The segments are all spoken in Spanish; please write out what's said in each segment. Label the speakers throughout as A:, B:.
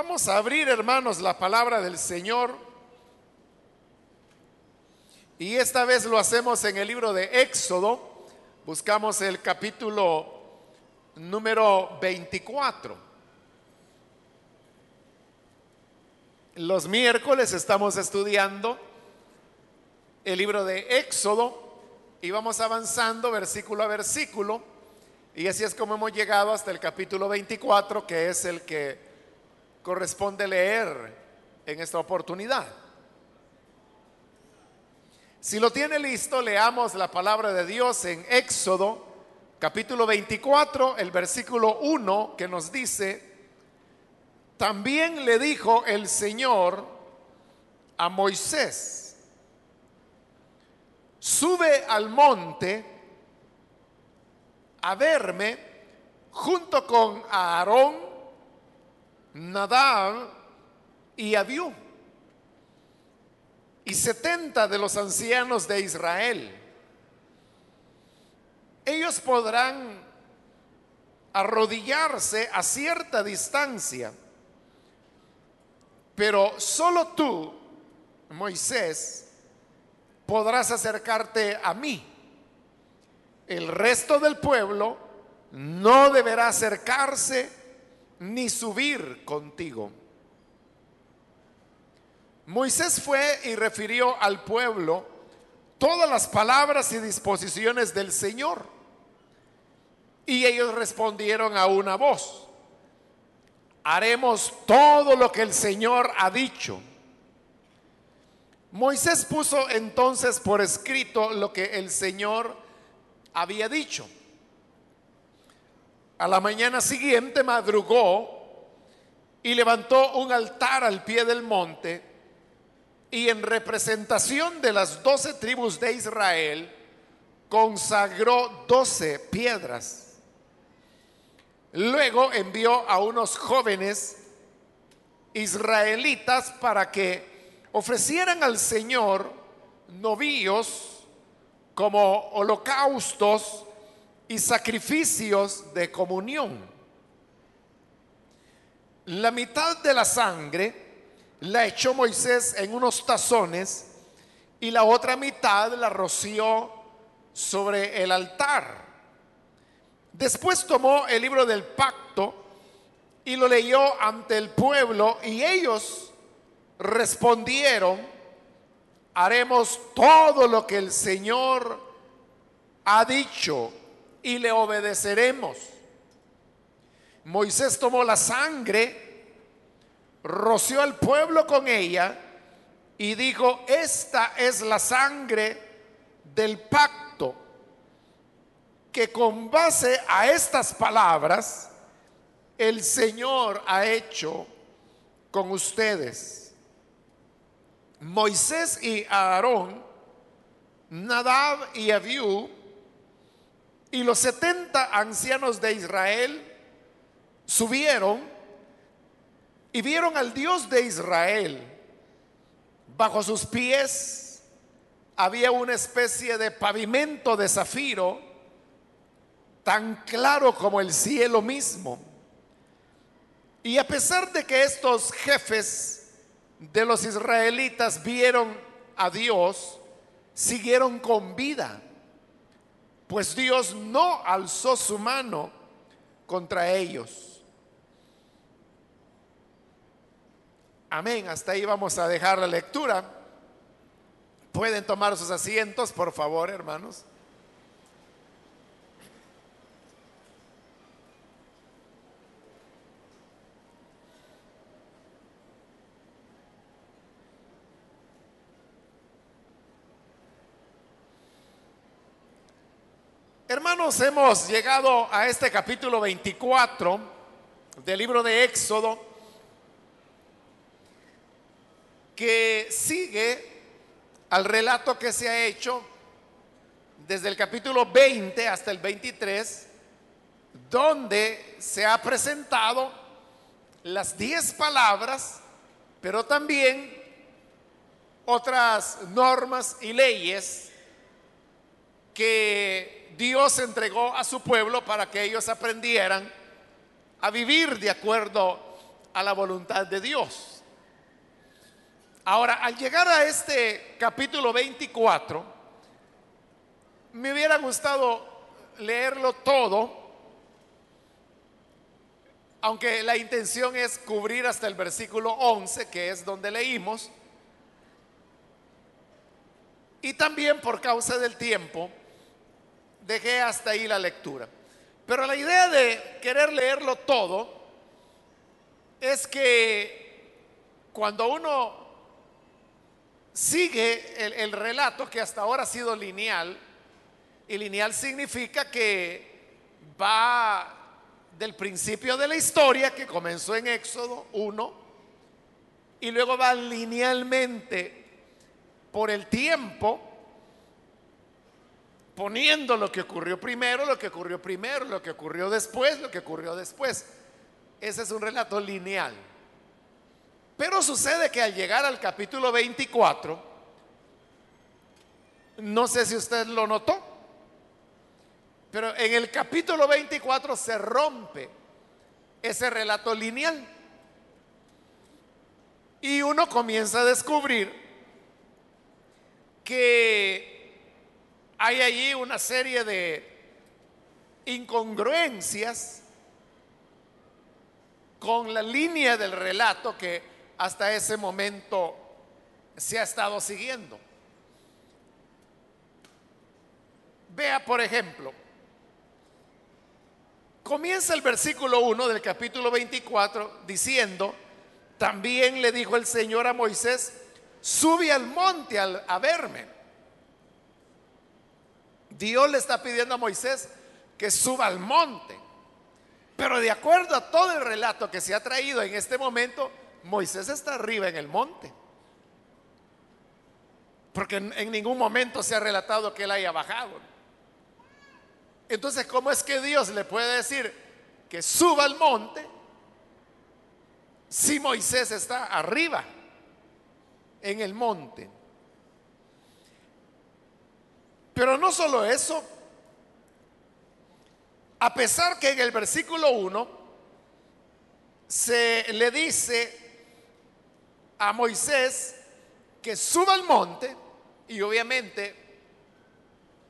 A: Vamos a abrir, hermanos, la palabra del Señor. Y esta vez lo hacemos en el libro de Éxodo. Buscamos el capítulo número 24. Los miércoles estamos estudiando el libro de Éxodo y vamos avanzando versículo a versículo. Y así es como hemos llegado hasta el capítulo 24, que es el que corresponde leer en esta oportunidad. Si lo tiene listo, leamos la palabra de Dios en Éxodo, capítulo 24, el versículo 1, que nos dice, también le dijo el Señor a Moisés, sube al monte a verme junto con Aarón, Nadab y Abiú y setenta de los ancianos de Israel. Ellos podrán arrodillarse a cierta distancia, pero solo tú, Moisés, podrás acercarte a mí. El resto del pueblo no deberá acercarse ni subir contigo. Moisés fue y refirió al pueblo todas las palabras y disposiciones del Señor. Y ellos respondieron a una voz, haremos todo lo que el Señor ha dicho. Moisés puso entonces por escrito lo que el Señor había dicho. A la mañana siguiente madrugó y levantó un altar al pie del monte y en representación de las doce tribus de Israel consagró doce piedras. Luego envió a unos jóvenes israelitas para que ofrecieran al Señor novíos como holocaustos y sacrificios de comunión. La mitad de la sangre la echó Moisés en unos tazones y la otra mitad la roció sobre el altar. Después tomó el libro del pacto y lo leyó ante el pueblo y ellos respondieron, haremos todo lo que el Señor ha dicho y le obedeceremos. Moisés tomó la sangre roció al pueblo con ella y dijo, esta es la sangre del pacto que con base a estas palabras el Señor ha hecho con ustedes. Moisés y Aarón, Nadab y Abiú y los setenta ancianos de Israel subieron y vieron al Dios de Israel. Bajo sus pies había una especie de pavimento de zafiro tan claro como el cielo mismo. Y a pesar de que estos jefes de los israelitas vieron a Dios, siguieron con vida, pues Dios no alzó su mano contra ellos. Amén. Hasta ahí vamos a dejar la lectura. Pueden tomar sus asientos, por favor, hermanos. Hermanos, hemos llegado a este capítulo 24 del libro de Éxodo que sigue al relato que se ha hecho desde el capítulo 20 hasta el 23, donde se ha presentado las 10 palabras, pero también otras normas y leyes que Dios entregó a su pueblo para que ellos aprendieran a vivir de acuerdo a la voluntad de Dios. Ahora, al llegar a este capítulo 24, me hubiera gustado leerlo todo, aunque la intención es cubrir hasta el versículo 11, que es donde leímos, y también por causa del tiempo, dejé hasta ahí la lectura. Pero la idea de querer leerlo todo es que cuando uno sigue el, relato que hasta ahora ha sido lineal, y lineal significa que va del principio de la historia, que comenzó en Éxodo 1, y luego va linealmente por el tiempo, poniendo lo que ocurrió primero, lo que ocurrió primero, lo que ocurrió después, lo que ocurrió después. Ese es un relato lineal. Pero sucede que al llegar al capítulo 24, no sé si usted lo notó, pero en el capítulo 24 se rompe ese relato lineal. Y uno comienza a descubrir que hay allí una serie de incongruencias con la línea del relato que hasta ese momento se ha estado siguiendo. Vea, por ejemplo, comienza el versículo 1 del capítulo 24 diciendo, también le dijo el Señor a Moisés, sube al monte a verme. Dios le está pidiendo a Moisés que suba al monte. Pero de acuerdo a todo el relato que se ha traído en este momento, Moisés está arriba en el monte. Porque en, ningún momento se ha relatado que él haya bajado. Entonces, ¿cómo es que Dios le puede decir que suba al monte si Moisés está arriba en el monte? Pero no solo eso, a pesar que en el versículo 1 se le dice a Moisés que suba al monte y obviamente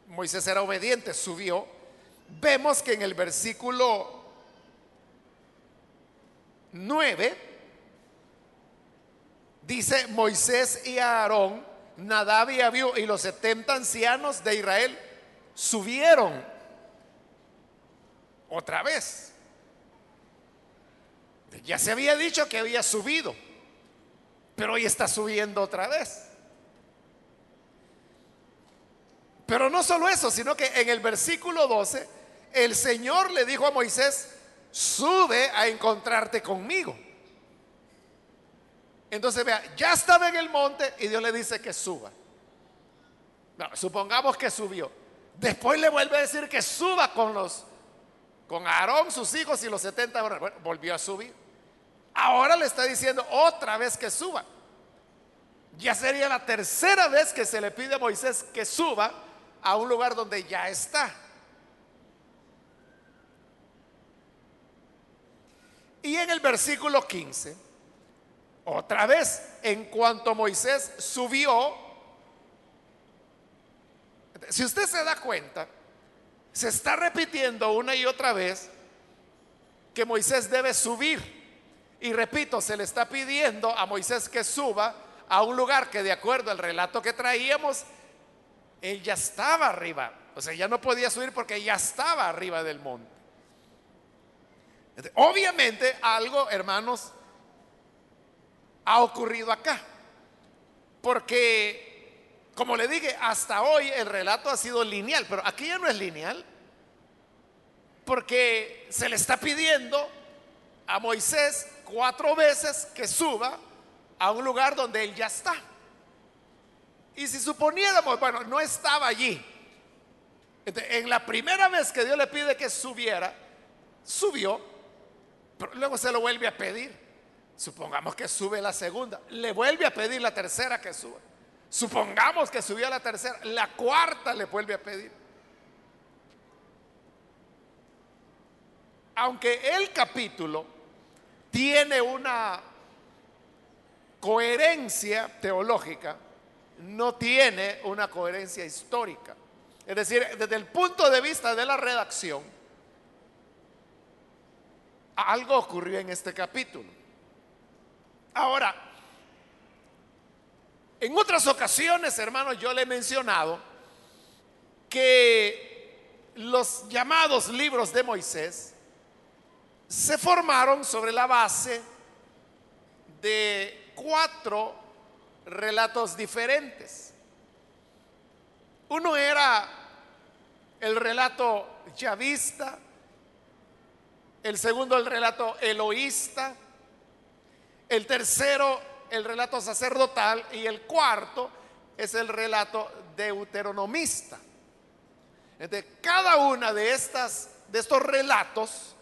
A: Moisés era obediente, subió. Vemos que en el versículo 9 dice Moisés y Aarón, Nadab y Abiú y los 70 ancianos de Israel subieron otra vez. Ya se había dicho que había subido pero hoy está subiendo otra vez. Pero no solo eso, sino que en el versículo 12, el Señor le dijo a Moisés, sube a encontrarte conmigo. Entonces vea, ya estaba en el monte y Dios le dice que suba. supongamos que subió. Después le vuelve a decir que suba con los, con Aarón, sus hijos y los 70 horas. Bueno, volvió a subir. Ahora le está diciendo otra vez que suba. Ya sería la tercera vez que se le pide a Moisés que suba a un lugar donde ya está. Y en el versículo 15, otra vez, en cuanto Moisés subió, si usted se da cuenta, se está repitiendo una y otra vez que Moisés debe subir. Y repito, se le está pidiendo a Moisés que suba a un lugar que de acuerdo al relato que traíamos, él ya estaba arriba. O sea, ya no podía subir porque ya estaba arriba del monte. Obviamente algo, hermanos, ha ocurrido acá. Porque, como le dije, hasta hoy el relato ha sido lineal, pero aquí ya no es lineal. Porque se le está pidiendo a Moisés cuatro veces que suba a un lugar donde él ya está. Y si suponiéramos, bueno, no estaba allí. en la primera vez que Dios le pide que subiera, subió, pero luego se lo vuelve a pedir. Supongamos que sube la segunda, le vuelve a pedir la tercera que suba. Supongamos que subió a la tercera, la cuarta le vuelve a pedir. Aunque el capítulo tiene una coherencia teológica, no tiene una coherencia histórica. Es decir, desde el punto de vista de la redacción, algo ocurrió en este capítulo. Ahora, en otras ocasiones, hermanos, yo le he mencionado que los llamados libros de Moisés se formaron sobre la base de cuatro relatos diferentes. Uno era el relato yavista, el segundo el relato eloísta, el tercero el relato sacerdotal y el cuarto es el relato deuteronomista. De cada una de estas de estos relatos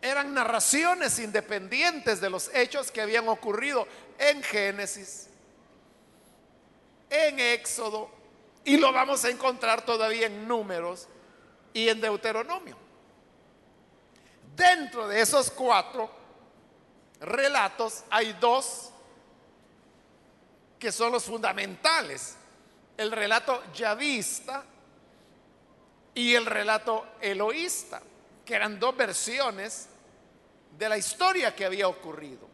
A: eran narraciones independientes de los hechos que habían ocurrido en Génesis, en Éxodo, y lo vamos a encontrar todavía en números y en Deuteronomio. Dentro de esos cuatro relatos hay dos que son los fundamentales. El relato yavista y el relato eloísta, que eran dos versiones de la historia que había ocurrido.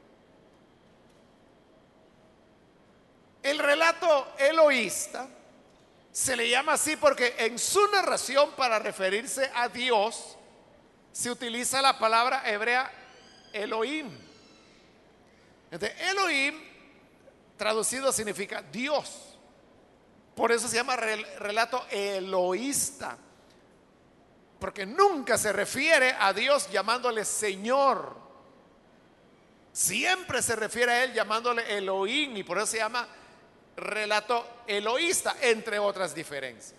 A: El relato eloísta se le llama así porque en su narración para referirse a Dios se utiliza la palabra hebrea Elohim. Entonces, Elohim traducido significa Dios. Por eso se llama relato eloísta. Porque nunca se refiere a Dios llamándole Señor. Siempre se refiere a Él llamándole Elohim y por eso se llama relato eloísta, entre otras diferencias.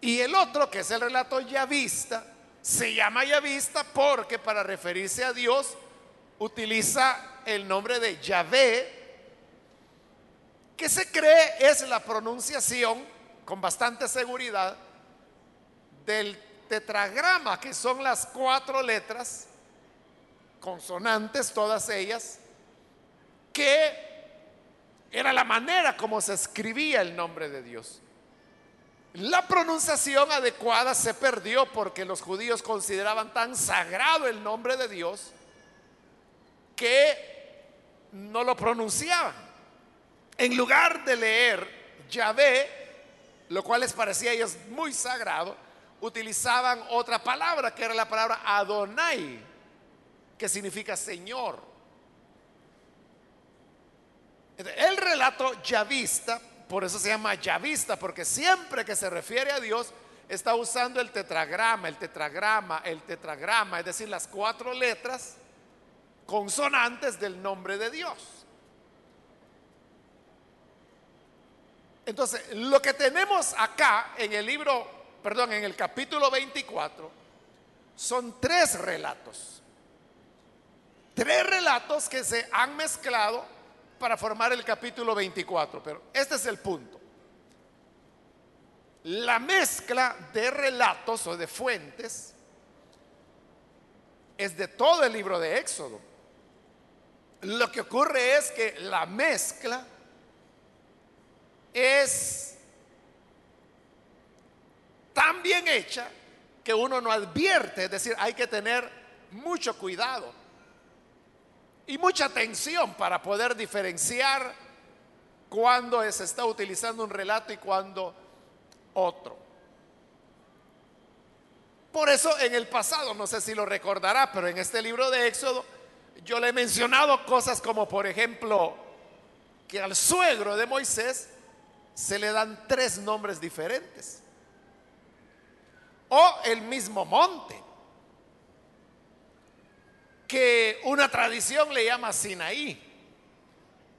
A: Y el otro, que es el relato yavista, se llama yavista porque para referirse a Dios utiliza el nombre de Yahvé, que se cree es la pronunciación con bastante seguridad del tetragrama, que son las cuatro letras, consonantes todas ellas, que era la manera como se escribía el nombre de Dios. La pronunciación adecuada se perdió porque los judíos consideraban tan sagrado el nombre de Dios que no lo pronunciaban. En lugar de leer Yahvé, lo cual les parecía a ellos muy sagrado, utilizaban otra palabra que era la palabra Adonai, que significa Señor. El relato yavista, por eso se llama yavista, porque siempre que se refiere a Dios está usando el tetragrama, el tetragrama, el tetragrama, es decir, las cuatro letras consonantes del nombre de Dios. Entonces, lo que tenemos acá en el libro perdón, en el capítulo 24, son tres relatos. Tres relatos que se han mezclado para formar el capítulo 24. Pero este es el punto. La mezcla de relatos o de fuentes es de todo el libro de Éxodo. Lo que ocurre es que la mezcla es tan bien hecha que uno no advierte, es decir, hay que tener mucho cuidado y mucha atención para poder diferenciar cuando se está utilizando un relato y cuando otro. Por eso en el pasado, no sé si lo recordará, pero en este libro de Éxodo yo le he mencionado cosas como, por ejemplo, que al suegro de Moisés se le dan tres nombres diferentes o el mismo monte, que una tradición le llama Sinaí,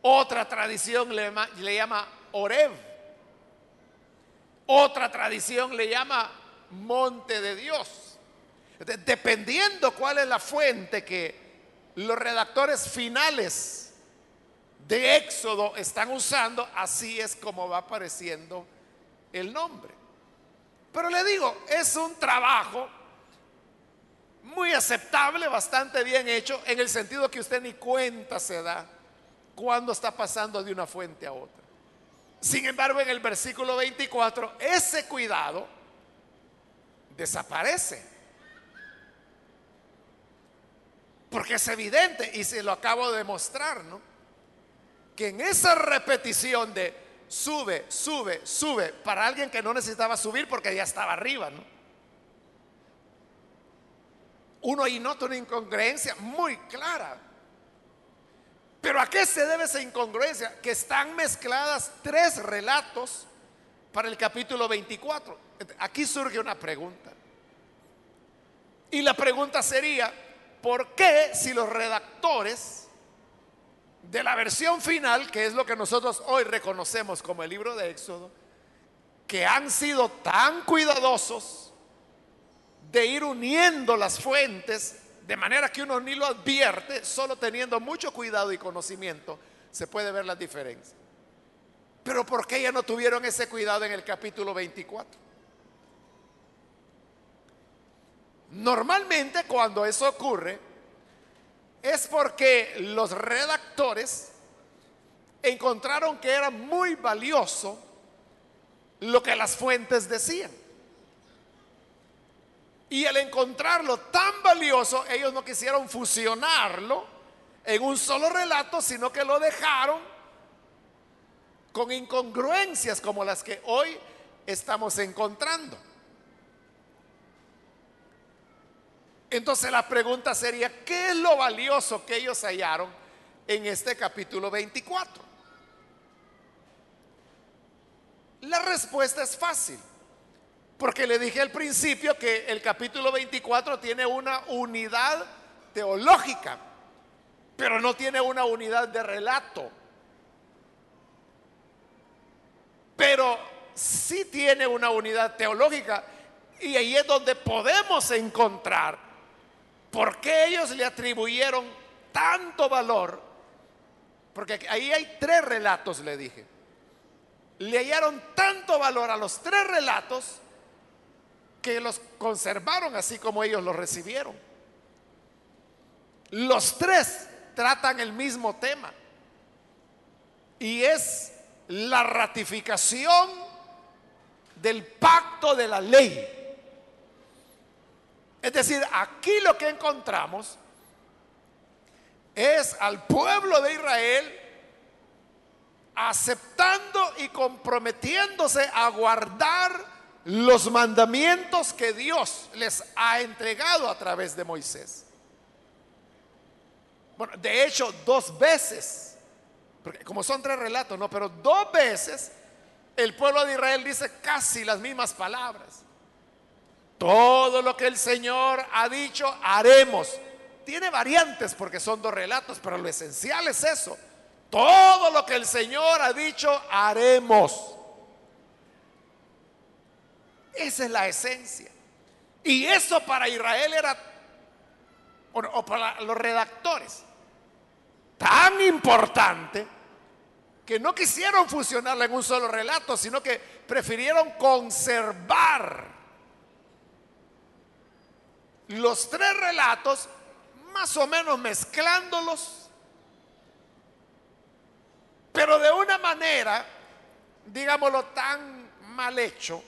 A: otra tradición le llama, Oreb, otra tradición le llama monte de Dios. Dependiendo cuál es la fuente que los redactores finales de Éxodo están usando, así es como va apareciendo el nombre. Pero le digo, es un trabajo muy aceptable, bastante bien hecho, en el sentido que usted ni cuenta se da cuando está pasando de una fuente a otra. Sin embargo, en el versículo 24, ese cuidado desaparece. Porque es evidente, y se lo acabo de mostrar, ¿no? Que en esa repetición de sube, sube, sube, para alguien que no necesitaba subir porque ya estaba arriba, ¿no? Uno ahí nota una incongruencia muy clara. Pero ¿a qué se debe esa incongruencia? Que están mezcladas tres relatos para el capítulo 24. Aquí surge una pregunta. Y la pregunta sería, ¿por qué si los redactores de la versión final, que es lo que nosotros hoy reconocemos como el libro de Éxodo, que han sido tan cuidadosos de ir uniendo las fuentes, de manera que uno ni lo advierte, solo teniendo mucho cuidado y conocimiento, se puede ver las diferencias. Pero ¿por qué ya no tuvieron ese cuidado en el capítulo 24? Normalmente cuando eso ocurre es porque los redactores encontraron que era muy valioso lo que las fuentes decían. Y al encontrarlo tan valioso, ellos no quisieron fusionarlo en un solo relato, sino que lo dejaron con incongruencias como las que hoy estamos encontrando. Entonces la pregunta sería, ¿qué es lo valioso que ellos hallaron en este capítulo 24? La respuesta es fácil. Porque le dije al principio que el capítulo 24 tiene una unidad teológica, pero no tiene una unidad de relato. Pero sí tiene una unidad teológica y ahí es donde podemos encontrar por qué ellos le atribuyeron tanto valor. Porque ahí hay tres relatos, le dije. Le hallaron tanto valor a los tres relatos que los conservaron así como ellos los recibieron. Los tres tratan el mismo tema y es la ratificación del pacto de la ley. Es decir, aquí lo que encontramos es al pueblo de Israel aceptando y comprometiéndose a guardar los mandamientos que Dios les ha entregado a través de Moisés. Bueno, de hecho, dos veces, porque como son tres relatos, no, pero dos veces el pueblo de Israel dice casi las mismas palabras. Todo lo que el Señor ha dicho, haremos. Tiene variantes porque son dos relatos, pero lo esencial es eso. Todo lo que el Señor ha dicho, haremos. Esa es la esencia. Y eso para Israel era, o para los redactores, tan importante que no quisieron fusionarla en un solo relato, sino que prefirieron conservar los tres relatos, más o menos mezclándolos, pero de una manera, digámoslo, tan mal hecho,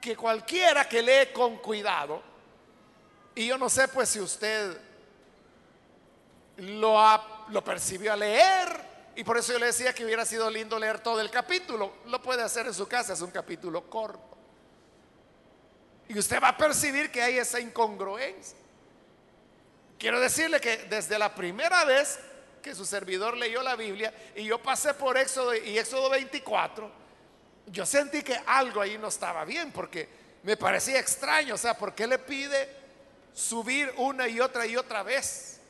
A: que cualquiera que lee con cuidado, y yo no sé pues si usted lo, lo percibió a leer, y por eso yo le decía que hubiera sido lindo leer todo el capítulo, lo puede hacer en su casa, es un capítulo corto. Y usted va a percibir que hay esa incongruencia. Quiero decirle que desde la primera vez que su servidor leyó la Biblia y yo pasé por Éxodo y Éxodo 24, yo sentí que algo ahí no estaba bien porque me parecía extraño, o sea, ¿por qué le pide subir una y otra y otra vez?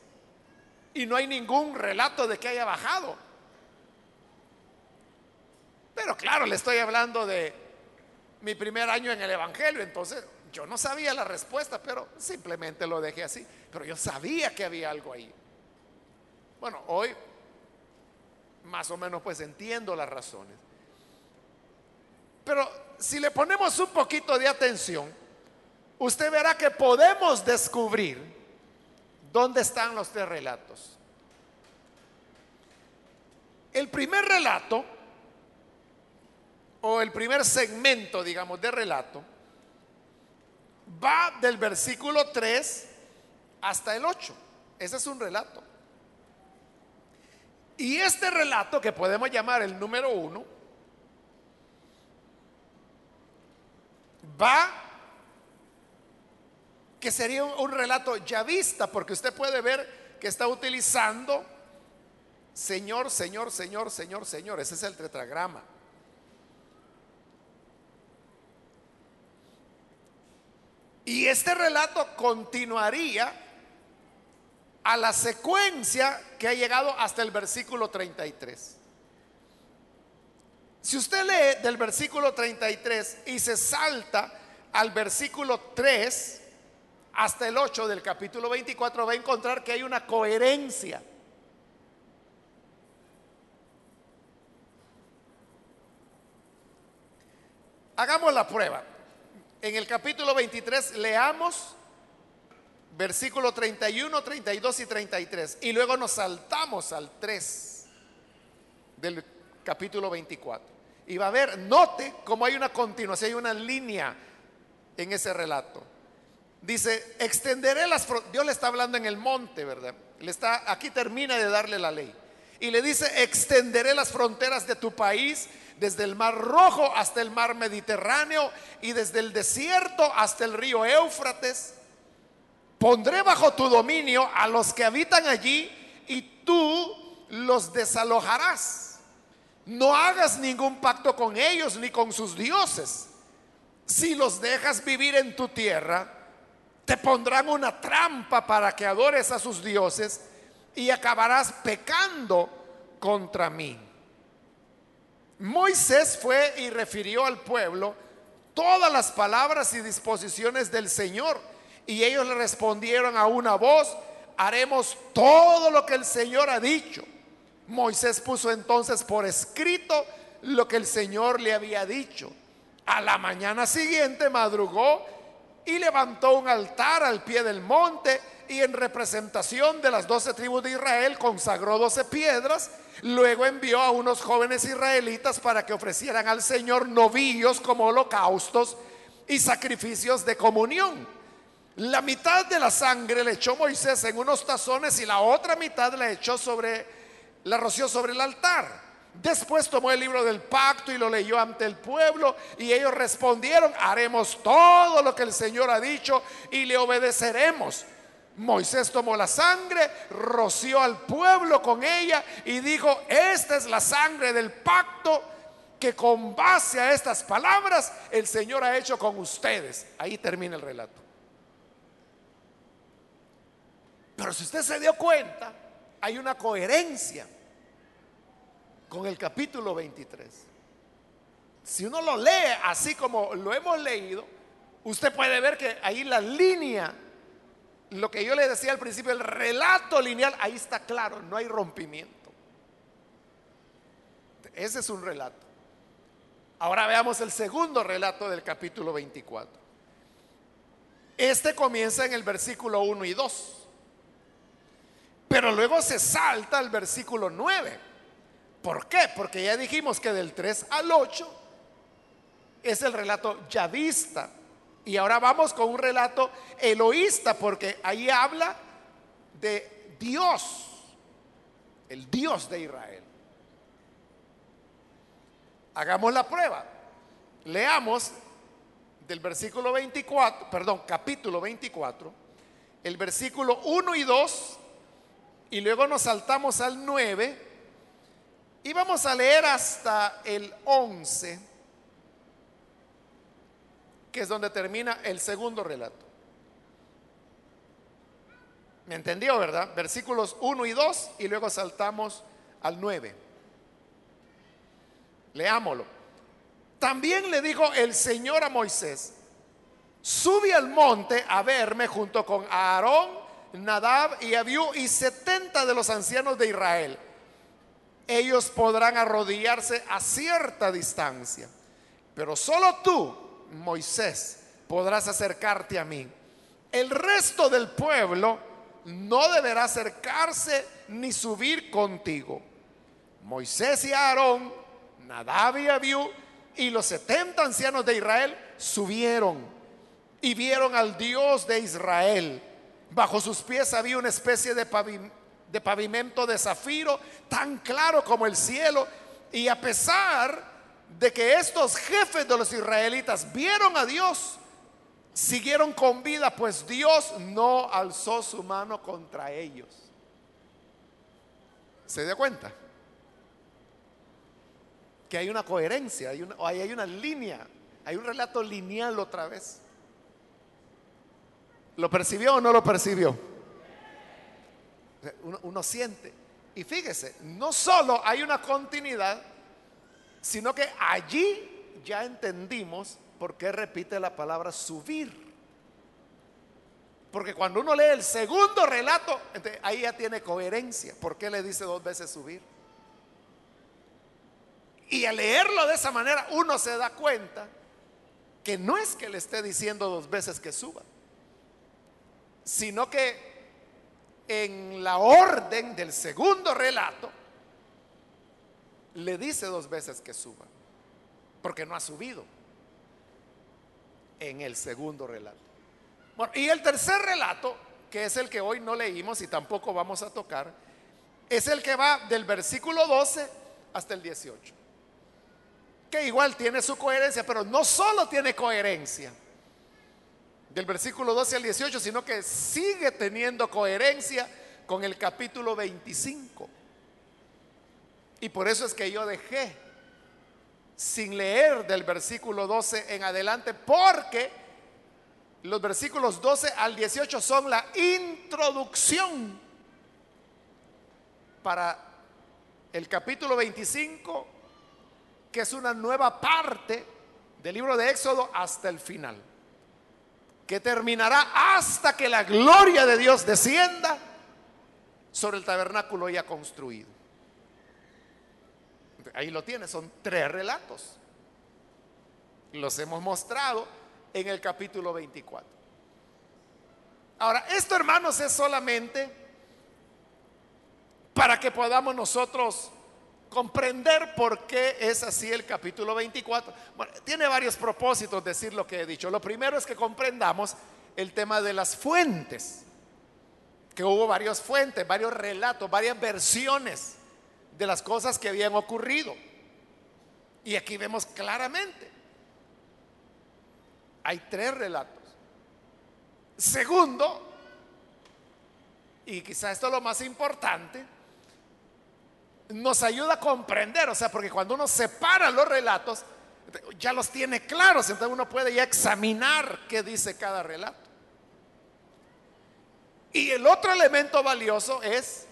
A: Y no hay ningún relato de que haya bajado. Pero claro, le estoy hablando de mi primer año en el Evangelio, entonces yo no sabía la respuesta, pero simplemente lo dejé así. Pero yo sabía que había algo ahí. Bueno, hoy más o menos pues entiendo las razones. Pero si le ponemos un poquito de atención, usted verá que podemos descubrir dónde están los tres relatos. El primer relato, o el primer segmento, digamos, de relato, va del versículo 3 hasta el 8. Ese es un relato. Y este relato, que podemos llamar el número 1, va, que sería un, relato ya vista, porque usted puede ver que está utilizando Señor, Señor, Señor, Señor, Señor. Ese es el tetragrama. Y este relato continuaría a la secuencia que ha llegado hasta el versículo 33. Si usted lee del versículo 33 y se salta al versículo 3 hasta el 8 del capítulo 24, va a encontrar que hay una coherencia. Hagamos la prueba. En el capítulo 23 leamos versículo 31, 32 y 33 y luego nos saltamos al 3 del capítulo 24. Y va a ver, note cómo hay una continuación, hay una línea en ese relato. Dice, extenderé las Dios le está hablando en el monte, ¿verdad? Le está aquí termina de darle la ley. Y le dice, "Extenderé las fronteras de tu país desde el mar Rojo hasta el mar Mediterráneo y desde el desierto hasta el río Éufrates. Pondré bajo tu dominio a los que habitan allí y tú los desalojarás. No hagas ningún pacto con ellos ni con sus dioses. Si los dejas vivir en tu tierra, te pondrán una trampa para que adores a sus dioses y acabarás pecando contra mí. Moisés fue y refirió al pueblo todas las palabras y disposiciones del Señor. Y ellos le respondieron a una voz, haremos todo lo que el Señor ha dicho. Moisés puso entonces por escrito lo que el Señor le había dicho. A la mañana siguiente madrugó y levantó un altar al pie del monte y en representación de las doce tribus de Israel consagró doce piedras Luego envió a unos jóvenes israelitas para que ofrecieran al Señor novillos como holocaustos y sacrificios de comunión. La mitad de la sangre le echó Moisés en unos tazones y la otra mitad la echó sobre, la roció sobre el altar. Después tomó el libro del pacto y lo leyó ante el pueblo y ellos respondieron, haremos todo lo que el Señor ha dicho y le obedeceremos. Moisés tomó la sangre, roció al pueblo con ella y dijo, esta es la sangre del pacto que con base a estas palabras el Señor ha hecho con ustedes. Ahí termina el relato. Pero si usted se dio cuenta, hay una coherencia con el capítulo 23. Si uno lo lee así como lo hemos leído, usted puede ver que ahí la línea lo que yo le decía al principio, el relato lineal, ahí está claro, no hay rompimiento. Ese es un relato. Ahora veamos el segundo relato del capítulo 24. Este comienza en el versículo 1 y 2. Pero luego se salta al versículo 9. ¿Por qué? Porque ya dijimos que del 3 al 8 es el relato ya vista y ahora vamos con un relato eloísta, porque ahí habla de Dios, el Dios de Israel. Hagamos la prueba. Leamos del versículo 24, perdón, capítulo 24, el versículo 1 y 2, y luego nos saltamos al 9, y vamos a leer hasta el 11 que es donde termina el segundo relato. ¿Me entendió, verdad? Versículos 1 y 2 y luego saltamos al 9. Leámoslo. También le dijo el Señor a Moisés, sube al monte a verme junto con Aarón, Nadab y Abiú y 70 de los ancianos de Israel. Ellos podrán arrodillarse a cierta distancia, pero solo tú Moisés, podrás acercarte a mí. El resto del pueblo no deberá acercarse ni subir contigo. Moisés y Aarón, Nadab y Abiú y los setenta ancianos de Israel subieron y vieron al Dios de Israel. Bajo sus pies había una especie de, de pavimento de zafiro tan claro como el cielo. Y a pesar de que estos jefes de los israelitas vieron a Dios, siguieron con vida, pues Dios no alzó su mano contra ellos. ¿Se dio cuenta? Que hay una coherencia, hay una, hay una línea, hay un relato lineal otra vez. ¿Lo percibió o no lo percibió? Uno, uno, siente. Y fíjese, no solo hay una continuidad, sino que allí ya entendimos por qué repite la palabra subir. Porque cuando uno lee el segundo relato, ahí ya tiene coherencia. ¿Por qué le dice dos veces subir? Y al leerlo de esa manera, uno se da cuenta que no es que le esté diciendo dos veces que suba, sino que en la orden del segundo relato, le dice dos veces que suba, porque no ha subido en el segundo relato. Y el tercer relato, que es el que hoy no leímos y tampoco vamos a tocar, es el que va del versículo 12 hasta el 18. Que igual tiene su coherencia, pero no solo tiene coherencia del versículo 12 al 18, sino que sigue teniendo coherencia con el capítulo 25. Y por eso es que yo dejé sin leer del versículo 12 en adelante, porque los versículos 12 al 18 son la introducción para el capítulo 25, que es una nueva parte del libro de Éxodo hasta el final, que terminará hasta que la gloria de Dios descienda sobre el tabernáculo ya construido. Ahí lo tiene, son tres relatos. Los hemos mostrado en el capítulo 24. Ahora, esto hermanos es solamente para que podamos nosotros comprender por qué es así el capítulo 24. Bueno, tiene varios propósitos decir lo que he dicho. Lo primero es que comprendamos el tema de las fuentes, que hubo varias fuentes, varios relatos, varias versiones de las cosas que habían ocurrido. Y aquí vemos claramente, hay tres relatos. Segundo, y quizá esto es lo más importante, nos ayuda a comprender, o sea, porque cuando uno separa los relatos, ya los tiene claros, entonces uno puede ya examinar qué dice cada relato. Y el otro elemento valioso es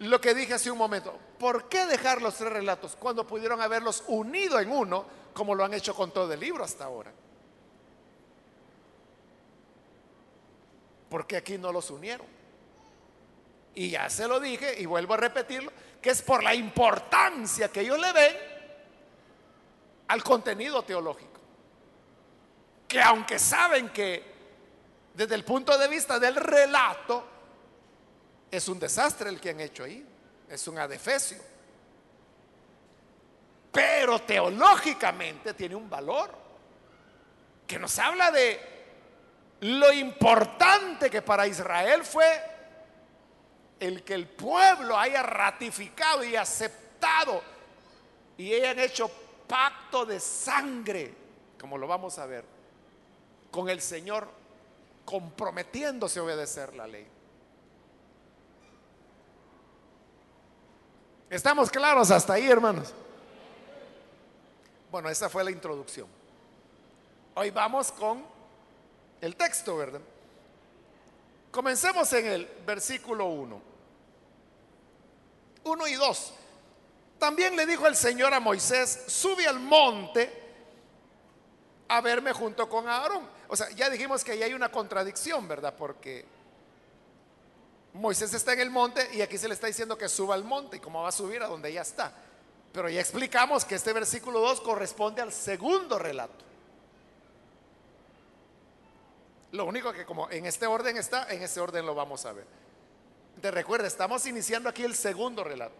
A: lo que dije hace un momento. ¿Por qué dejar los tres relatos cuando pudieron haberlos unido en uno, como lo han hecho con todo el libro hasta ahora? Porque aquí no los unieron? Y ya se lo dije y vuelvo a repetirlo, que es por la importancia que ellos le ven al contenido teológico. Que aunque saben que desde el punto de vista del relato, es un desastre el que han hecho ahí. Es un adefesio. Pero teológicamente tiene un valor que nos habla de lo importante que para Israel fue el que el pueblo haya ratificado y aceptado y hayan hecho pacto de sangre, como lo vamos a ver, con el Señor comprometiéndose a obedecer la ley. ¿Estamos claros hasta ahí, hermanos? Bueno, esa fue la introducción. Hoy vamos con el texto, ¿verdad? Comencemos en el versículo 1. 1 y 2. También le dijo el Señor a Moisés, sube al monte a verme junto con Aarón. O sea, ya dijimos que ahí hay una contradicción, ¿verdad? Porque Moisés está en el monte y aquí se le está diciendo que suba al monte y cómo va a subir a donde ya está. Pero ya explicamos que este versículo 2 corresponde al segundo relato. Lo único que como en este orden está, en este orden lo vamos a ver. Te recuerda, estamos iniciando aquí el segundo relato.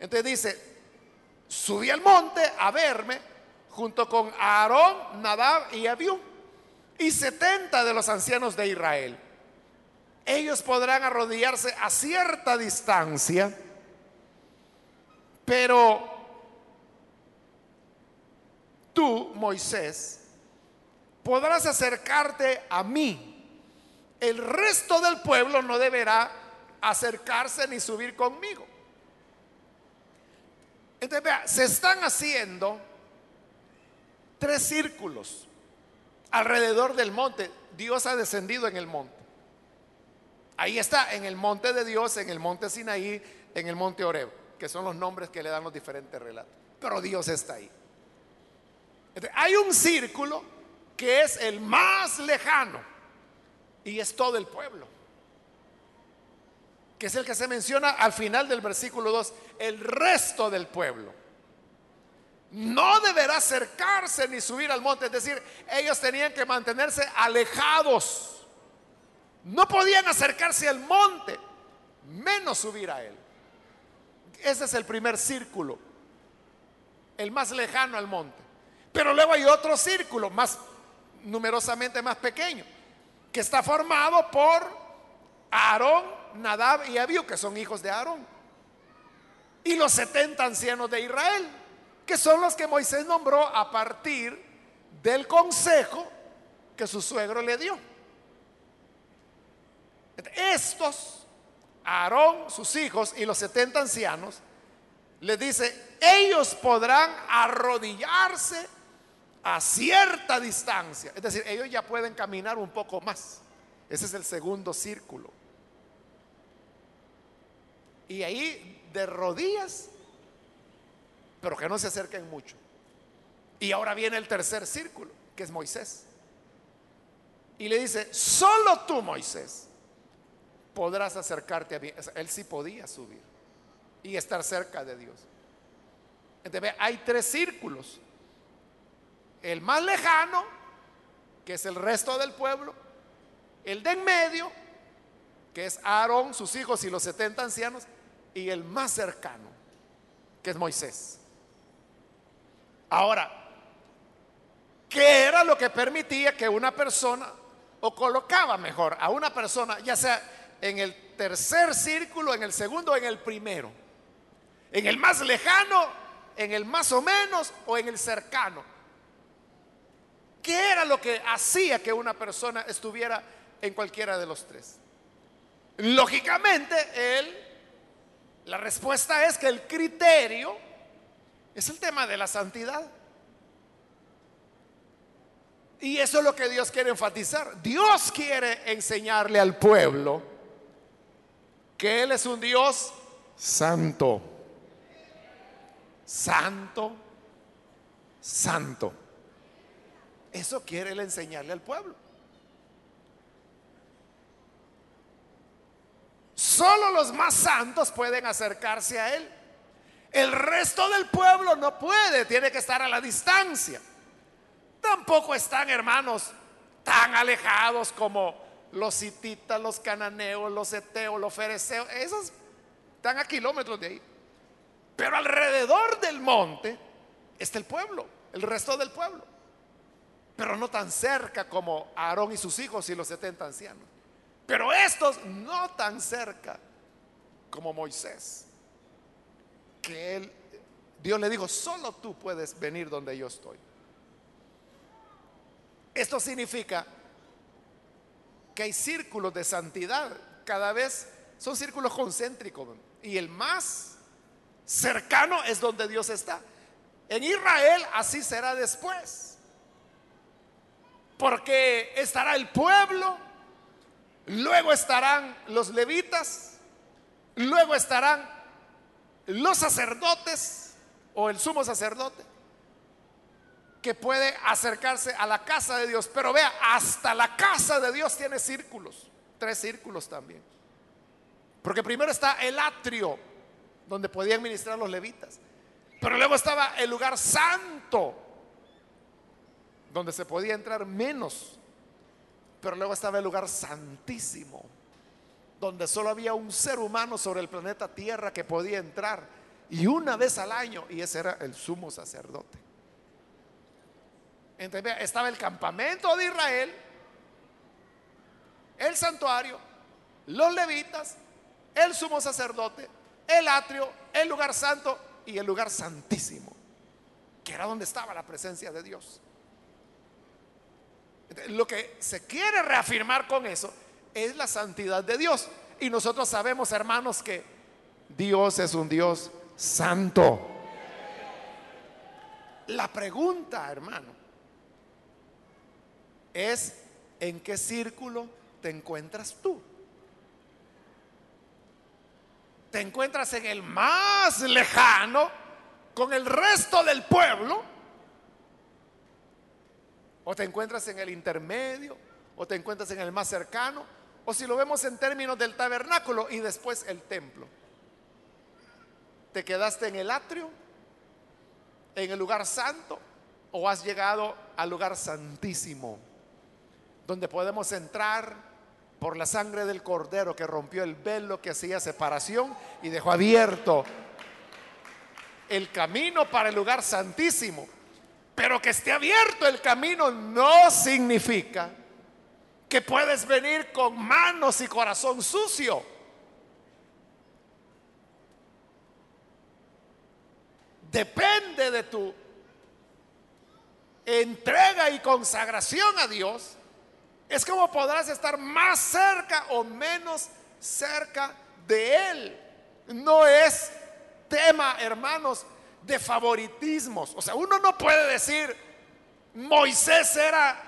A: Entonces dice, subí al monte a verme junto con Aarón, Nadab y Abiú y 70 de los ancianos de Israel. Ellos podrán arrodillarse a cierta distancia, pero tú, Moisés, podrás acercarte a mí. El resto del pueblo no deberá acercarse ni subir conmigo. Entonces, vea, se están haciendo tres círculos alrededor del monte. Dios ha descendido en el monte. Ahí está, en el monte de Dios, en el monte Sinaí, en el monte Oreb, que son los nombres que le dan los diferentes relatos. Pero Dios está ahí. hay un círculo que es el más lejano y es todo el pueblo, que es el que se menciona al final del versículo 2, el resto del pueblo no deberá acercarse ni subir al monte. Es decir, ellos tenían que mantenerse alejados. No podían acercarse al monte, menos subir a él. Ese es el primer círculo, el más lejano al monte. Pero luego hay otro círculo, más numerosamente más pequeño, que está formado por Aarón, Nadab y Abiú, que son hijos de Aarón. Y los 70 ancianos de Israel que son los que Moisés nombró a partir del consejo que su suegro le dio. Estos, Aarón, sus hijos y los 70 ancianos, les dice, ellos podrán arrodillarse a cierta distancia. Es decir, ellos ya pueden caminar un poco más. Ese es el segundo círculo. Y ahí de rodillas pero que no se acerquen mucho. Y ahora viene el tercer círculo, que es Moisés. Y le dice, solo tú, Moisés, podrás acercarte a mí. Él sí podía subir y estar cerca de Dios. Entonces, hay tres círculos. El más lejano, que es el resto del pueblo. El de en medio, que es Aarón, sus hijos y los 70 ancianos. Y el más cercano, que es Moisés. Ahora, ¿qué era lo que permitía que una persona, o colocaba mejor a una persona, ya sea en el tercer círculo, en el segundo en el primero? En el más lejano, en el más o menos o en el cercano. ¿Qué era lo que hacía que una persona estuviera en cualquiera de los tres? Lógicamente, él, la respuesta es que el criterio es el tema de la santidad. Y eso es lo que Dios quiere enfatizar. Dios quiere enseñarle al pueblo que Él es un Dios santo. Santo, santo. Eso quiere Él enseñarle al pueblo. Solo los más santos pueden acercarse a Él. El resto del pueblo no puede, tiene que estar a la distancia. Tampoco están, hermanos, tan alejados como los hititas, los cananeos, los eteos, los fereceos. Esos están a kilómetros de ahí. Pero alrededor del monte está el pueblo, el resto del pueblo. Pero no tan cerca como Aarón y sus hijos y los 70 ancianos. Pero estos no tan cerca como Moisés que él, Dios le dijo, solo tú puedes venir donde yo estoy. Esto significa que hay círculos de santidad, cada vez son círculos concéntricos, y el más cercano es donde Dios está. En Israel así será después, porque estará el pueblo, luego estarán los levitas, luego estarán los sacerdotes o el sumo sacerdote que puede acercarse a la casa de Dios. Pero vea, hasta la casa de Dios tiene círculos, tres círculos también. Porque primero está el atrio, donde podían ministrar los levitas. Pero luego estaba el lugar santo, donde se podía entrar menos pero luego estaba el lugar santísimo, donde solo había un ser humano sobre el planeta Tierra que podía entrar, y una vez al año, y ese era el sumo sacerdote. Entonces, estaba el campamento de Israel, el santuario, los levitas, el sumo sacerdote, el atrio, el lugar santo y el lugar santísimo, que era donde estaba la presencia de Dios. Lo que se quiere reafirmar con eso es la santidad de Dios. Y nosotros sabemos, hermanos, que Dios es un Dios santo. La pregunta, hermano, es en qué círculo te encuentras tú. ¿Te encuentras en el más lejano con el resto del pueblo? ¿O te encuentras en el intermedio? ¿O te encuentras en el más cercano? O si lo vemos en términos del tabernáculo y después el templo. ¿Te quedaste en el atrio? ¿En el lugar santo? ¿O has llegado al lugar santísimo? Donde podemos entrar por la sangre del cordero que rompió el velo que hacía separación y dejó abierto el camino para el lugar santísimo. Pero que esté abierto el camino no significa que puedes venir con manos y corazón sucio. Depende de tu entrega y consagración a Dios. Es como podrás estar más cerca o menos cerca de Él. No es tema, hermanos, de favoritismos. O sea, uno no puede decir, Moisés era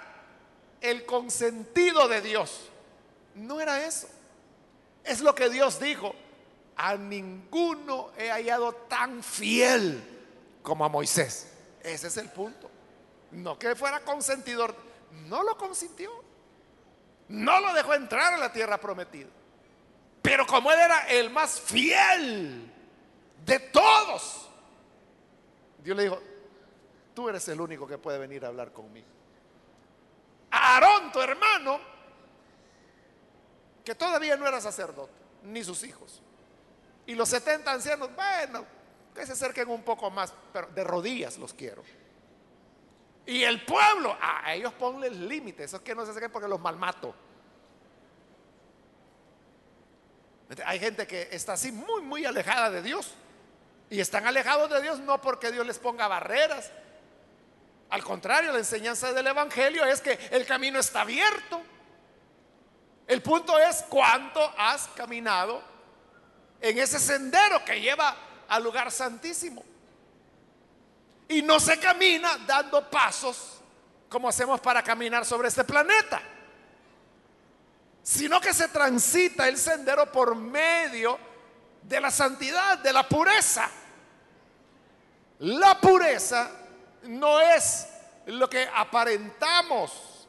A: el consentido de Dios. No era eso. Es lo que Dios dijo. A ninguno he hallado tan fiel como a Moisés. Ese es el punto. No que fuera consentidor. No lo consintió. No lo dejó entrar a la tierra prometida. Pero como él era el más fiel de todos, Dios le dijo, tú eres el único que puede venir a hablar conmigo. Aarón, tu hermano, que todavía no era sacerdote, ni sus hijos. Y los 70 ancianos, bueno, que se acerquen un poco más, pero de rodillas los quiero. Y el pueblo, a ellos ponle el límite, esos que no se acerquen porque los malmato. Hay gente que está así muy, muy alejada de Dios. Y están alejados de Dios no porque Dios les ponga barreras. Al contrario, la enseñanza del Evangelio es que el camino está abierto. El punto es cuánto has caminado en ese sendero que lleva al lugar santísimo. Y no se camina dando pasos como hacemos para caminar sobre este planeta, sino que se transita el sendero por medio de la santidad, de la pureza. La pureza no es lo que aparentamos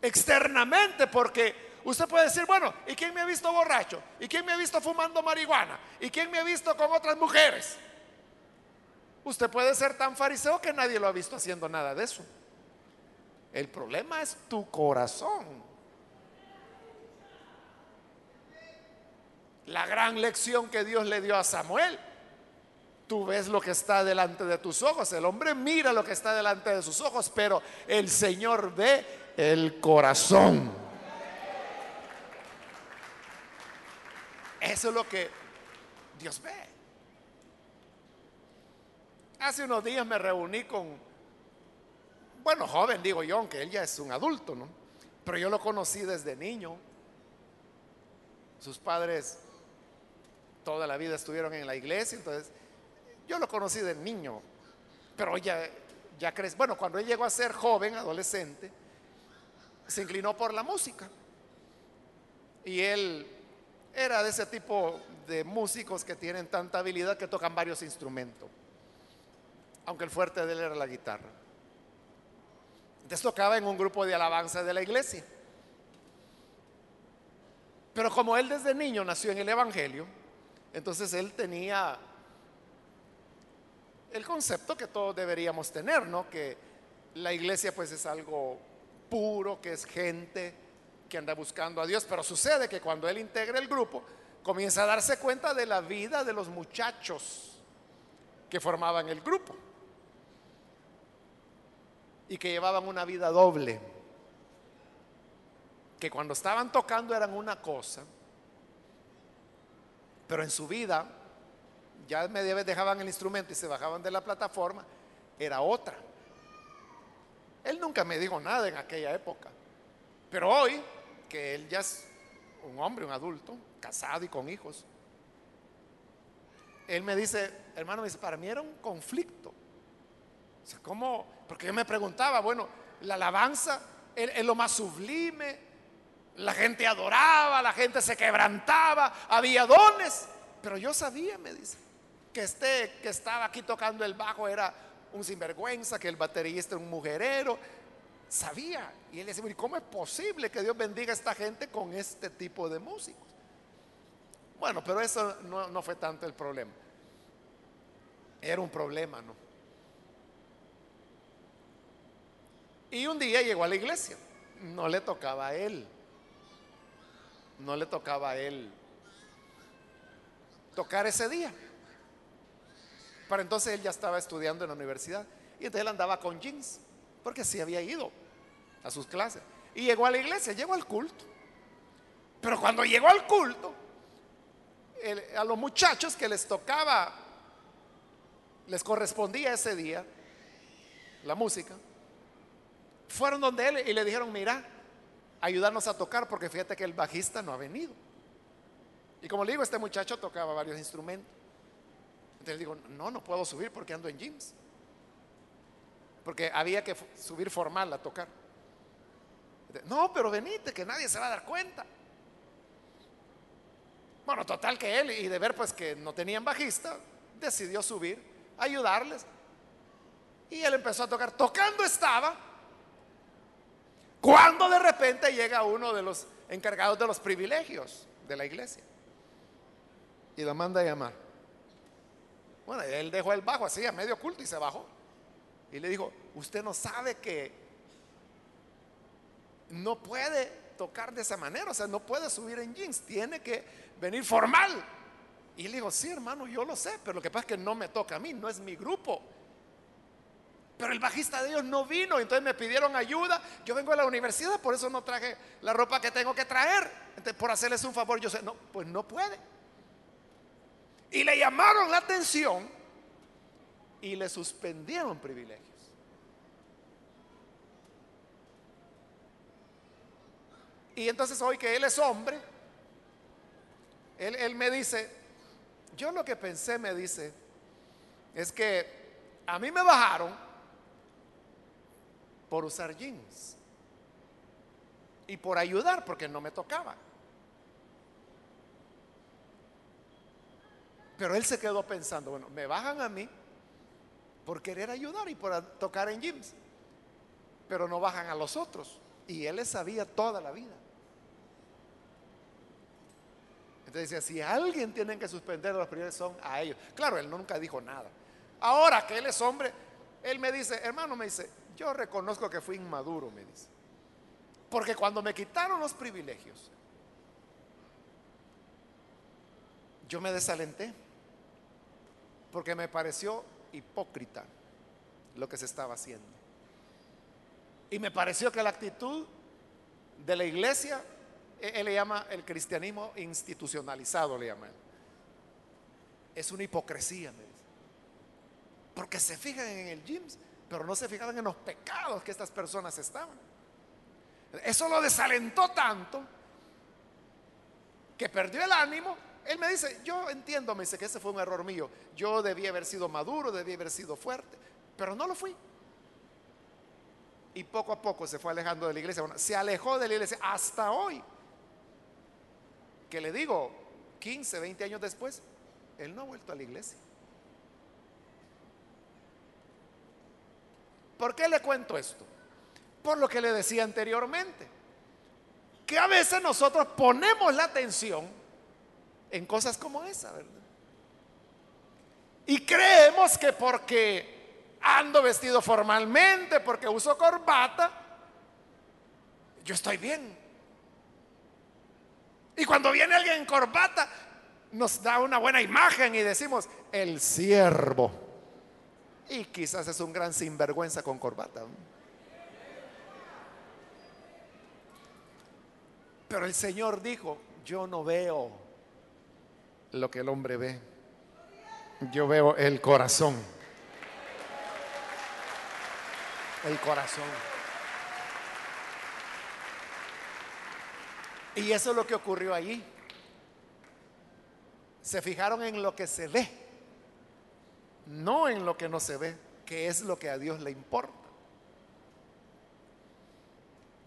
A: externamente, porque usted puede decir, bueno, ¿y quién me ha visto borracho? ¿Y quién me ha visto fumando marihuana? ¿Y quién me ha visto con otras mujeres? Usted puede ser tan fariseo que nadie lo ha visto haciendo nada de eso. El problema es tu corazón. La gran lección que Dios le dio a Samuel. Tú ves lo que está delante de tus ojos. El hombre mira lo que está delante de sus ojos, pero el Señor ve el corazón. Eso es lo que Dios ve. Hace unos días me reuní con, bueno, joven digo yo, aunque él ya es un adulto, ¿no? Pero yo lo conocí desde niño. Sus padres toda la vida estuvieron en la iglesia, entonces yo lo conocí de niño, pero ya, ya crees, bueno, cuando él llegó a ser joven, adolescente, se inclinó por la música. Y él era de ese tipo de músicos que tienen tanta habilidad que tocan varios instrumentos, aunque el fuerte de él era la guitarra. Entonces tocaba en un grupo de alabanza de la iglesia. Pero como él desde niño nació en el Evangelio, entonces él tenía el concepto que todos deberíamos tener, ¿no? Que la iglesia pues es algo puro, que es gente que anda buscando a Dios. Pero sucede que cuando él integra el grupo, comienza a darse cuenta de la vida de los muchachos que formaban el grupo y que llevaban una vida doble, que cuando estaban tocando eran una cosa, pero en su vida ya media vez dejaban el instrumento y se bajaban de la plataforma, era otra. Él nunca me dijo nada en aquella época, pero hoy, que él ya es un hombre, un adulto, casado y con hijos, él me dice, hermano, me para mí era un conflicto. O sea, ¿cómo? Porque yo me preguntaba, bueno, la alabanza es, lo más sublime, la gente adoraba, la gente se quebrantaba, había dones, pero yo sabía, me dice, que este que estaba aquí tocando el bajo era un sinvergüenza, que el baterista era un mujerero, sabía. Y él decía, ¿cómo es posible que Dios bendiga a esta gente con este tipo de músicos? Bueno, pero eso no, no fue tanto el problema. Era un problema, ¿no? Y un día llegó a la iglesia. No le tocaba a él. No le tocaba a él tocar ese día. Para entonces él ya estaba estudiando en la universidad. Y entonces él andaba con jeans. Porque sí había ido a sus clases. Y llegó a la iglesia, llegó al culto. Pero cuando llegó al culto, a los muchachos que les tocaba, les correspondía ese día la música, fueron donde él y le dijeron, mira, ayúdanos a tocar porque fíjate que el bajista no ha venido. Y como le digo, este muchacho tocaba varios instrumentos. Entonces digo, no, no puedo subir porque ando en jeans. Porque había que subir formal a tocar. No, pero venite, que nadie se va a dar cuenta. Bueno, total que él, y de ver pues que no tenían bajista, decidió subir, ayudarles. Y él empezó a tocar. Tocando estaba, cuando de repente llega uno de los encargados de los privilegios de la iglesia. Y lo manda a llamar. Bueno, él dejó el bajo así a medio culto y se bajó. Y le dijo, usted no sabe que no puede tocar de esa manera, o sea, no puede subir en jeans, tiene que venir formal. Y le digo, sí, hermano, yo lo sé, pero lo que pasa es que no me toca a mí, no es mi grupo. Pero el bajista de ellos no vino, entonces me pidieron ayuda. Yo vengo a la universidad, por eso no traje la ropa que tengo que traer. Entonces, por hacerles un favor, yo sé, no, pues no puede. Y le llamaron la atención y le suspendieron privilegios. Y entonces hoy que él es hombre, él, me dice, yo lo que pensé, me dice, es que a mí me bajaron por usar jeans y por ayudar porque no me tocaba. Pero él se quedó pensando, bueno, me bajan a mí por querer ayudar y por tocar en jeans, pero no bajan a los otros. Y él le sabía toda la vida. Entonces decía, si alguien tienen que suspender los primeros son a ellos. Claro, él nunca dijo nada. Ahora que él es hombre, él me dice, hermano, me dice, yo reconozco que fui inmaduro, me dice. Porque cuando me quitaron los privilegios, yo me desalenté. Porque me pareció hipócrita lo que se estaba haciendo. Y me pareció que la actitud de la iglesia él le llama el cristianismo institucionalizado, le llama Es una hipocresía, me dice. Porque se fijan en el gym, pero no se fijaban en los pecados que estas personas estaban. Eso lo desalentó tanto que perdió el ánimo. Él me dice, yo entiendo, me dice que ese fue un error mío. Yo debía haber sido maduro, debía haber sido fuerte, pero no lo fui. Y poco a poco se fue alejando de la iglesia. se alejó de la iglesia hasta hoy que le digo, 15, 20 años después, él no ha vuelto a la iglesia. ¿Por qué le cuento esto? Por lo que le decía anteriormente, que a veces nosotros ponemos la atención en cosas como esa, ¿verdad? Y creemos que porque ando vestido formalmente, porque uso corbata, yo estoy bien. Y cuando viene alguien en corbata, nos da una buena imagen y decimos, el siervo. Y quizás es un gran sinvergüenza con corbata. Pero el Señor dijo, yo no veo lo que el hombre ve. Yo veo el corazón. El corazón. Y eso es lo que ocurrió allí. Se fijaron en lo que se ve, no en lo que no se ve, que es lo que a Dios le importa.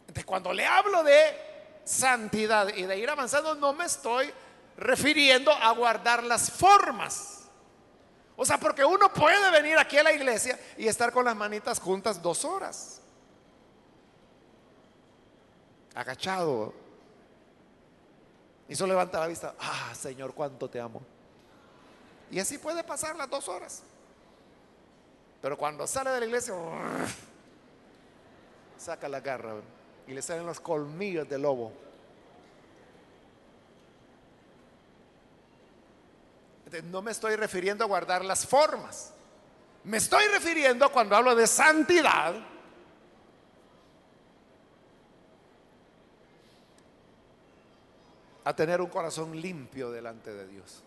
A: Entonces, cuando le hablo de santidad y de ir avanzando, no me estoy refiriendo a guardar las formas. O sea, porque uno puede venir aquí a la iglesia y estar con las manitas juntas dos horas. Agachado. Y solo levanta la vista. Ah, Señor, cuánto te amo. Y así puede pasar las dos horas. Pero cuando sale de la iglesia, saca la garra y le salen los colmillos de lobo. no me estoy refiriendo a guardar las formas. Me estoy refiriendo cuando hablo de santidad. A tener un corazón limpio delante de Dios.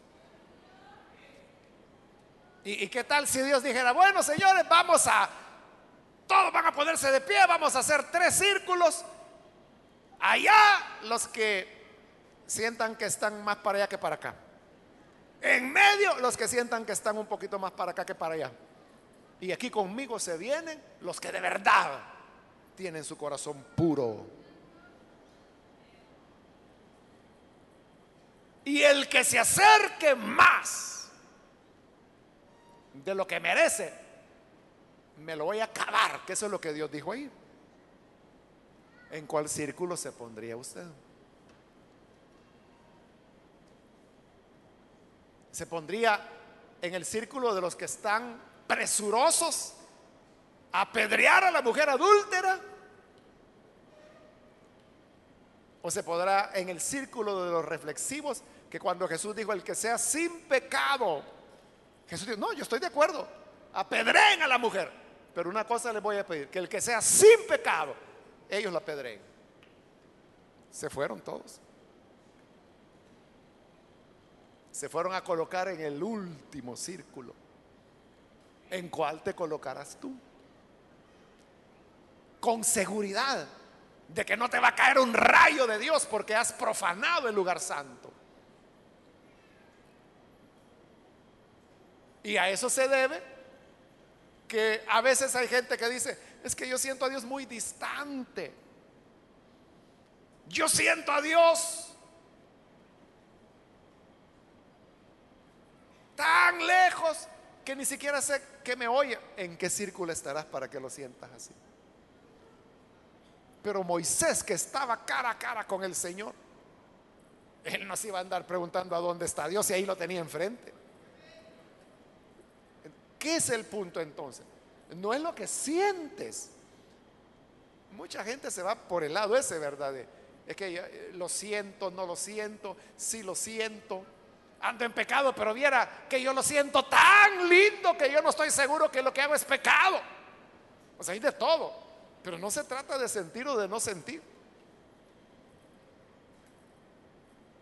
A: ¿Y, ¿Y, qué tal si Dios dijera, bueno señores, vamos a todos van a ponerse de pie, vamos a hacer tres círculos. Allá los que sientan que están más para allá que para acá. En medio los que sientan que están un poquito más para acá que para allá. Y aquí conmigo se vienen los que de verdad tienen su corazón puro. Y el que se acerque más de lo que merece, me lo voy a acabar, que eso es lo que Dios dijo ahí. ¿En cuál círculo se pondría usted? ¿Se pondría en el círculo de los que están presurosos a apedrear a la mujer adúltera? ¿O se podrá en el círculo de los reflexivos que cuando Jesús dijo el que sea sin pecado, Jesús dijo, no, yo estoy de acuerdo, apedreen a la mujer. Pero una cosa les voy a pedir, que el que sea sin pecado, ellos la pedreen. Se fueron todos. Se fueron a colocar en el último círculo. ¿En cuál te colocarás tú? Con seguridad de que no te va a caer un rayo de Dios porque has profanado el lugar santo. Y a eso se debe que a veces hay gente que dice, es que yo siento a Dios muy distante. Yo siento a Dios tan lejos que ni siquiera sé que me oye. ¿En qué círculo estarás para que lo sientas así? Pero Moisés, que estaba cara a cara con el Señor, él no se iba a andar preguntando a dónde está Dios y ahí lo tenía enfrente. ¿Qué es el punto entonces? No es lo que sientes. Mucha gente se va por el lado ese, ¿verdad? Es que eh, lo siento, no lo siento, sí lo siento. Ando en pecado, pero viera que yo lo siento tan lindo que yo no estoy seguro que lo que hago es pecado. O sea, hay de todo. Pero no se trata de sentir o de no sentir.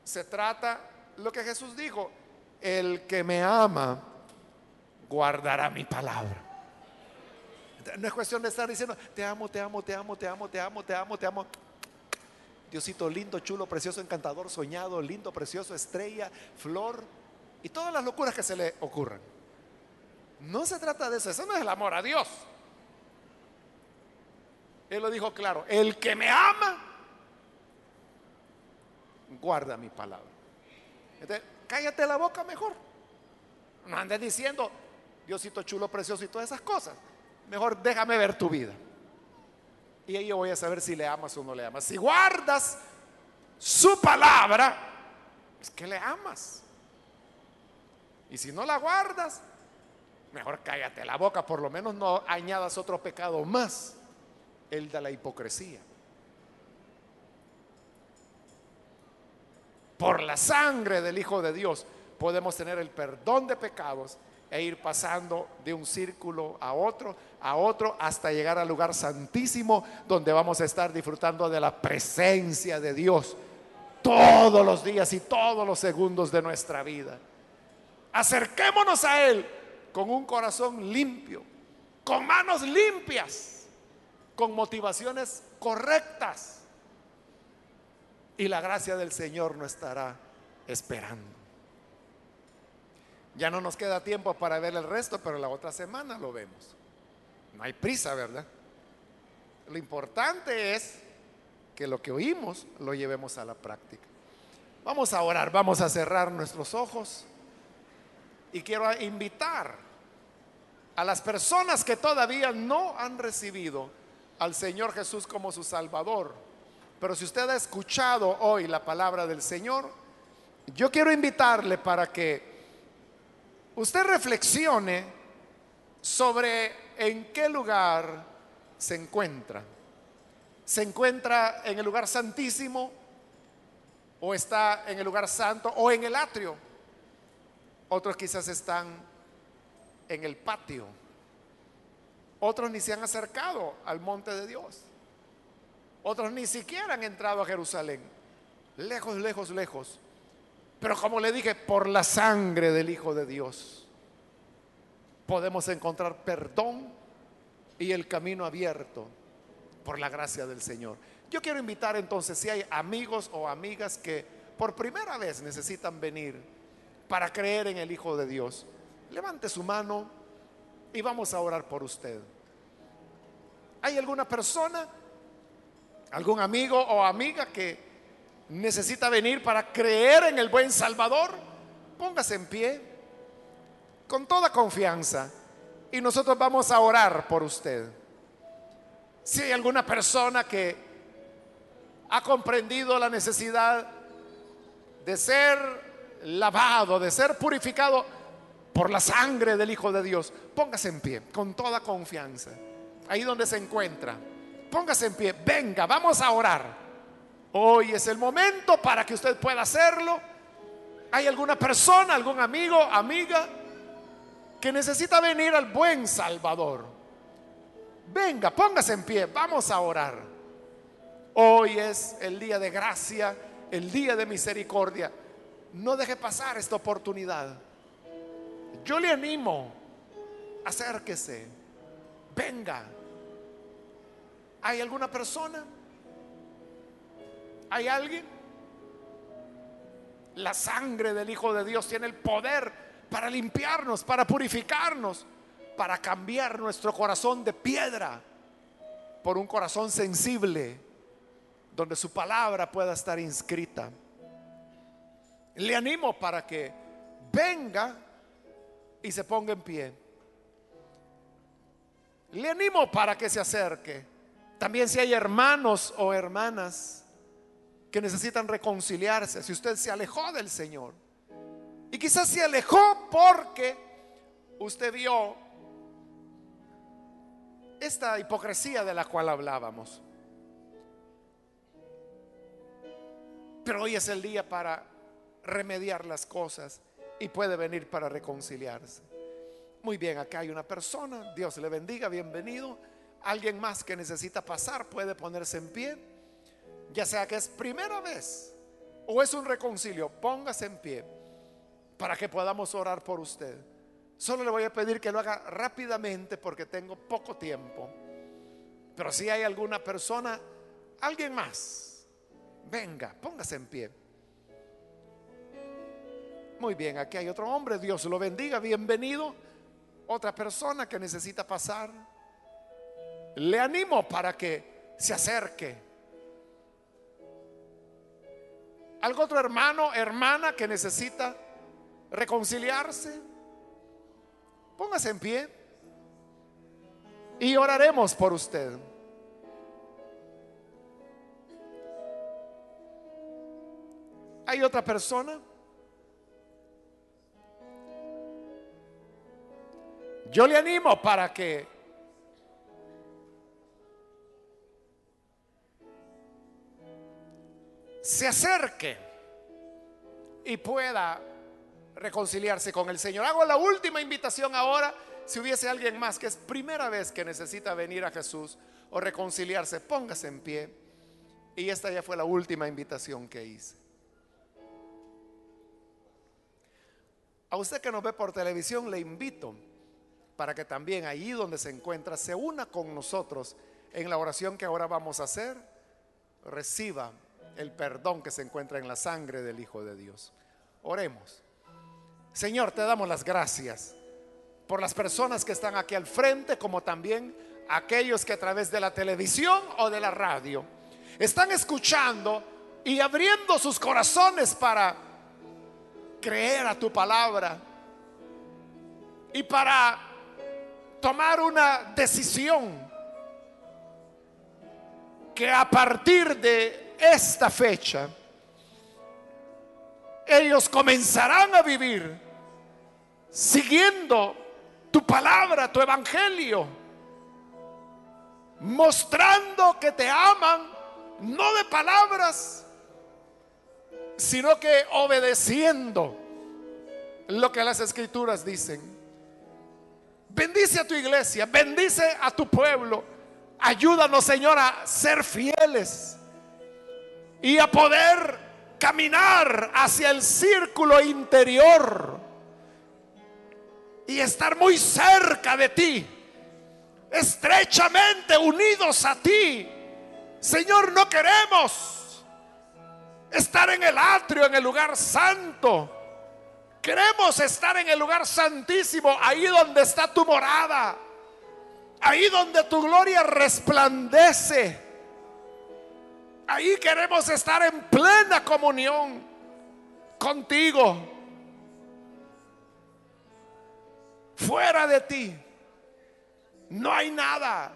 A: Se trata lo que Jesús dijo, el que me ama guardará mi palabra. No es cuestión de estar diciendo, te amo, te amo, te amo, te amo, te amo, te amo, te amo. Diosito lindo, chulo, precioso, encantador, soñado, lindo, precioso, estrella, flor y todas las locuras que se le ocurran. No se trata de eso, eso no es el amor a Dios. Él lo dijo claro, el que me ama, guarda mi palabra. cállate la boca mejor. No andes diciendo, Diosito chulo, precioso y todas esas cosas. Mejor déjame ver tu vida. Y ahí yo voy a saber si le amas o no le amas. Si guardas su palabra, es que le amas. Y si no la guardas, mejor cállate la boca, por lo menos no añadas otro pecado más, el de la hipocresía. por la sangre del Hijo de Dios, podemos tener el perdón de pecados e ir pasando de un círculo a otro, a otro, hasta llegar al lugar santísimo, donde vamos a estar disfrutando de la presencia de Dios todos los días y todos los segundos de nuestra vida. Acerquémonos a Él con un corazón limpio, con manos limpias, con motivaciones correctas. Y la gracia del Señor nos estará esperando. Ya no nos queda tiempo para ver el resto, pero la otra semana lo vemos. No hay prisa, ¿verdad? Lo importante es que lo que oímos lo llevemos a la práctica. Vamos a orar, vamos a cerrar nuestros ojos y quiero invitar a las personas que todavía no han recibido al Señor Jesús como su Salvador. Pero si usted ha escuchado hoy la palabra del Señor, yo quiero invitarle para que usted reflexione sobre en qué lugar se encuentra. ¿Se encuentra en el lugar santísimo o está en el lugar santo o en el atrio? Otros quizás están en el patio. Otros ni se han acercado al monte de Dios. Otros ni siquiera han entrado a Jerusalén. Lejos, lejos, lejos. Pero como le dije, por la sangre del Hijo de Dios podemos encontrar perdón y el camino abierto por la gracia del Señor. Yo quiero invitar entonces, si hay amigos o amigas que por primera vez necesitan venir para creer en el Hijo de Dios, levante su mano y vamos a orar por usted. ¿Hay alguna persona, algún amigo o amiga que necesita venir para creer en el buen Salvador, póngase en pie con toda confianza y nosotros vamos a orar por usted. Si hay alguna persona que ha comprendido la necesidad de ser lavado, de ser purificado por la sangre del Hijo de Dios, póngase en pie con toda confianza. Ahí donde se encuentra, póngase en pie, venga, vamos a orar. Hoy es el momento para que usted pueda hacerlo. ¿Hay alguna persona, algún amigo, amiga que necesita venir al buen Salvador? Venga, póngase en pie, vamos a orar. Hoy es el día de gracia, el día de misericordia. No deje pasar esta oportunidad. Yo le animo, acérquese, venga. ¿Hay alguna persona? ¿Hay alguien? La sangre del Hijo de Dios tiene el poder para limpiarnos, para purificarnos, para cambiar nuestro corazón de piedra por un corazón sensible, donde su palabra pueda estar inscrita. Le animo para que venga y se ponga en pie. Le animo para que se acerque. También si hay hermanos o hermanas que necesitan reconciliarse, si usted se alejó del Señor. Y quizás se alejó porque usted vio esta hipocresía de la cual hablábamos. Pero hoy es el día para remediar las cosas y puede venir para reconciliarse. Muy bien, acá hay una persona, Dios le bendiga, bienvenido. Alguien más que necesita pasar puede ponerse en pie ya sea que es primera vez o es un reconcilio, póngase en pie para que podamos orar por usted. Solo le voy a pedir que lo haga rápidamente porque tengo poco tiempo. Pero si hay alguna persona, alguien más, venga, póngase en pie. Muy bien, aquí hay otro hombre, Dios lo bendiga, bienvenido. Otra persona que necesita pasar. Le animo para que se acerque ¿Algún otro hermano, hermana que necesita reconciliarse? Póngase en pie y oraremos por usted. ¿Hay otra persona? Yo le animo para que se acerque y pueda reconciliarse con el Señor. Hago la última invitación ahora. Si hubiese alguien más que es primera vez que necesita venir a Jesús o reconciliarse, póngase en pie. Y esta ya fue la última invitación que hice. A usted que nos ve por televisión, le invito para que también allí donde se encuentra se una con nosotros en la oración que ahora vamos a hacer, reciba el perdón que se encuentra en la sangre del Hijo de Dios. Oremos. Señor, te damos las gracias por las personas que están aquí al frente, como también aquellos que a través de la televisión o de la radio están escuchando y abriendo sus corazones para creer a tu palabra y para tomar una decisión que a partir de esta fecha ellos comenzarán a vivir siguiendo tu palabra, tu evangelio, mostrando que te aman, no de palabras, sino que obedeciendo lo que las escrituras dicen. Bendice a tu iglesia, bendice a tu pueblo. Ayúdanos, Señor, a ser fieles y a poder caminar hacia el círculo interior y estar muy cerca de ti, estrechamente unidos a ti. Señor, no queremos estar en el atrio, en el lugar santo. Queremos estar en el lugar santísimo, ahí donde está tu morada, ahí donde tu gloria resplandece. Ahí queremos estar en plena comunión contigo. Fuera de ti no hay nada.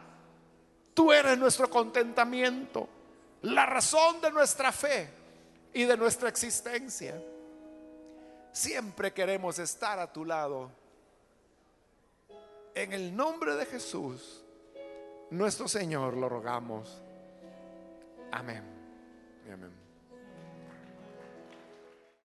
A: Tú eres nuestro contentamiento, la razón de nuestra fe y de nuestra existencia. Siempre queremos estar a tu lado. En el nombre de Jesús, nuestro Señor, lo rogamos. Amén. Amén.